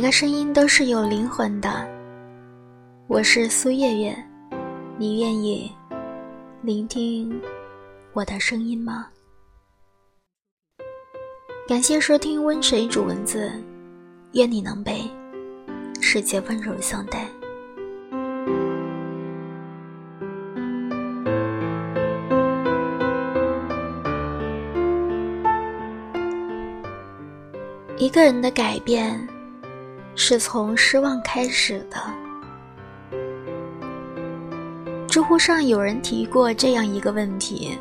每个声音都是有灵魂的。我是苏月月，你愿意聆听我的声音吗？感谢收听温水煮文字，愿你能被世界温柔相待。一个人的改变，是从失望开始的。知乎上有人提过这样一个问题，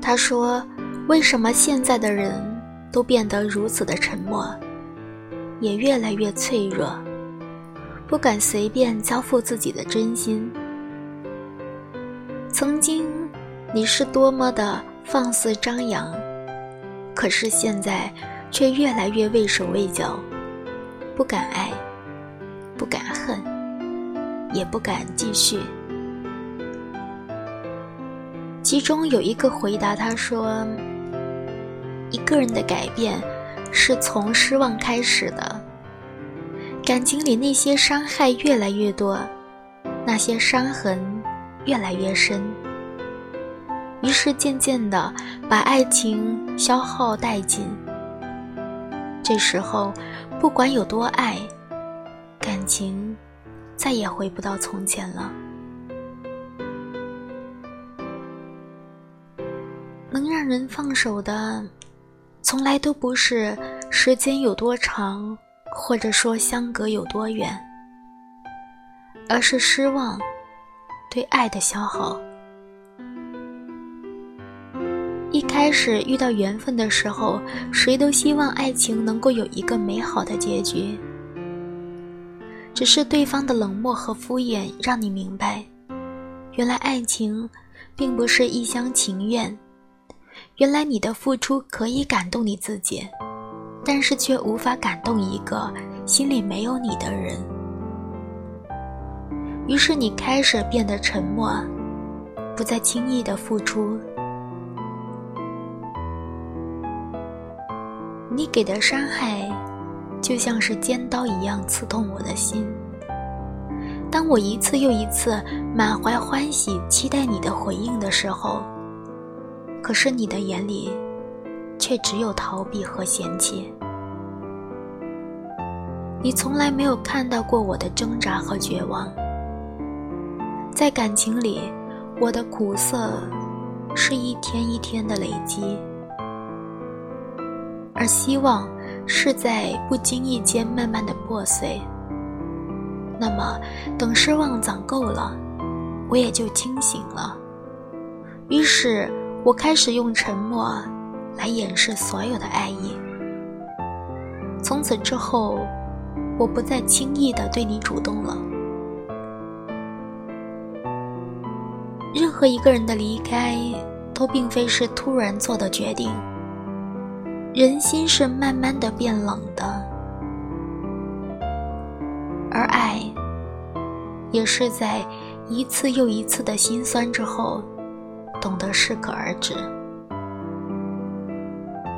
他说：“为什么现在的人都变得如此的沉默，也越来越脆弱，不敢随便交付自己的真心？曾经，你是多么的放肆张扬，可是现在……”却越来越畏手畏脚，不敢爱，不敢恨，也不敢继续。其中有一个回答，他说：“一个人的改变是从失望开始的，感情里那些伤害越来越多，那些伤痕越来越深，于是渐渐的把爱情消耗殆尽。”这时候，不管有多爱，感情再也回不到从前了。能让人放手的，从来都不是时间有多长，或者说相隔有多远，而是失望对爱的消耗。一开始遇到缘分的时候，谁都希望爱情能够有一个美好的结局。只是对方的冷漠和敷衍，让你明白，原来爱情并不是一厢情愿。原来你的付出可以感动你自己，但是却无法感动一个心里没有你的人。于是你开始变得沉默，不再轻易的付出。你给的伤害，就像是尖刀一样刺痛我的心。当我一次又一次满怀欢喜期待你的回应的时候，可是你的眼里，却只有逃避和嫌弃。你从来没有看到过我的挣扎和绝望。在感情里，我的苦涩，是一天一天的累积。而希望是在不经意间慢慢的破碎。那么，等失望攒够了，我也就清醒了。于是，我开始用沉默来掩饰所有的爱意。从此之后，我不再轻易的对你主动了。任何一个人的离开，都并非是突然做的决定。人心是慢慢的变冷的，而爱，也是在一次又一次的心酸之后，懂得适可而止。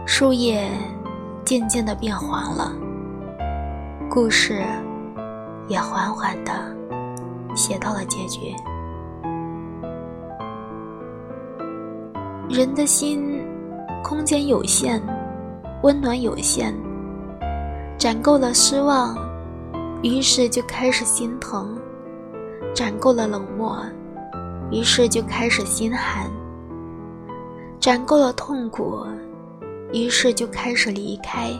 树叶渐渐的变黄了，故事也缓缓的写到了结局。人的心，空间有限。温暖有限，攒够了失望，于是就开始心疼；攒够了冷漠，于是就开始心寒；攒够了痛苦，于是就开始离开。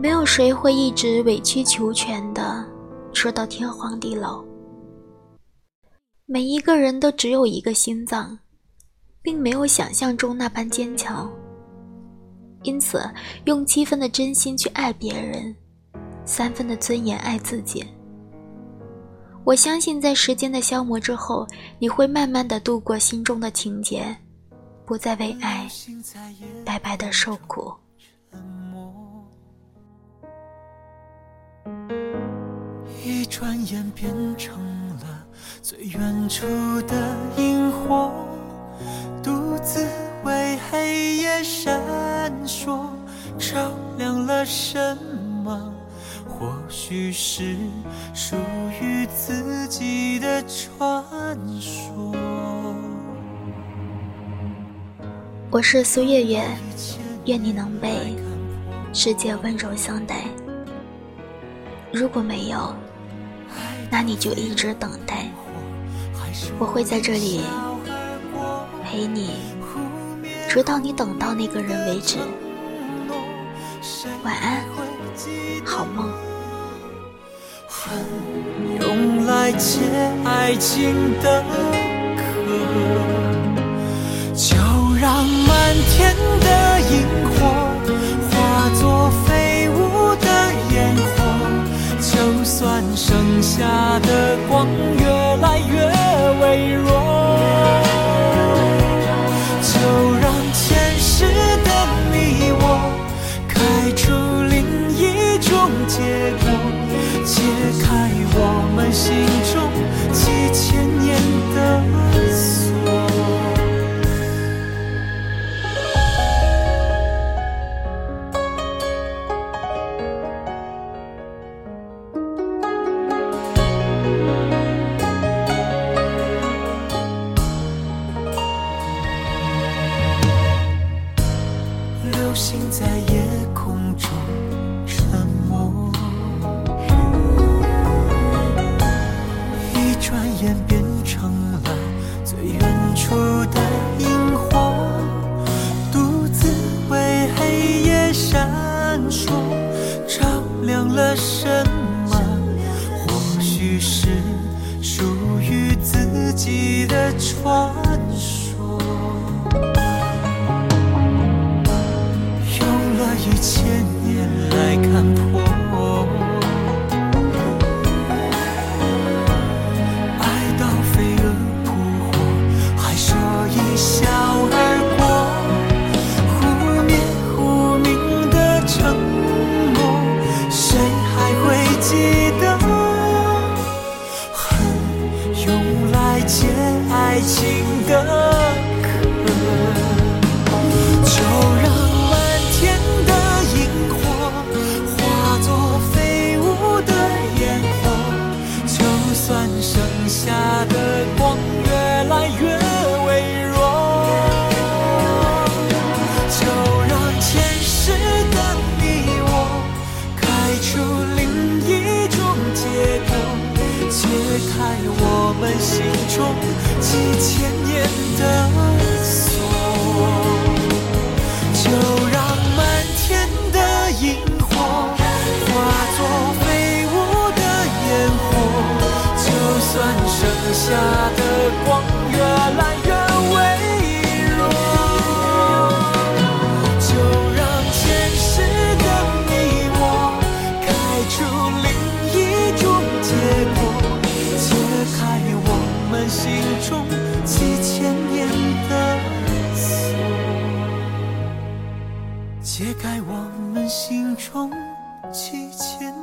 没有谁会一直委曲求全的，直到天荒地老。每一个人都只有一个心脏，并没有想象中那般坚强。因此，用七分的真心去爱别人，三分的尊严爱自己。我相信，在时间的消磨之后，你会慢慢的度过心中的情结，不再为爱白白的受苦。一转眼变成了最远处的萤火，独自为黑夜闪说，照亮了什么？或许是属于自己的传说。我是苏月月，愿你能被世界温柔相待。如果没有，那你就一直等待，我会在这里陪你，直到你等到那个人为止。晚安，好梦。恨用来解爱情的渴，就让满天的萤火化作飞舞的烟火，就算剩下的光越来越微弱，心中千年来看下的光越来越微弱，就让前世的你我开出另一种结果，解开我们心中几千年的下的光越来越微弱，就让前世的你我开出另一种结果，解开我们心中几千年的锁。解开我们心中几千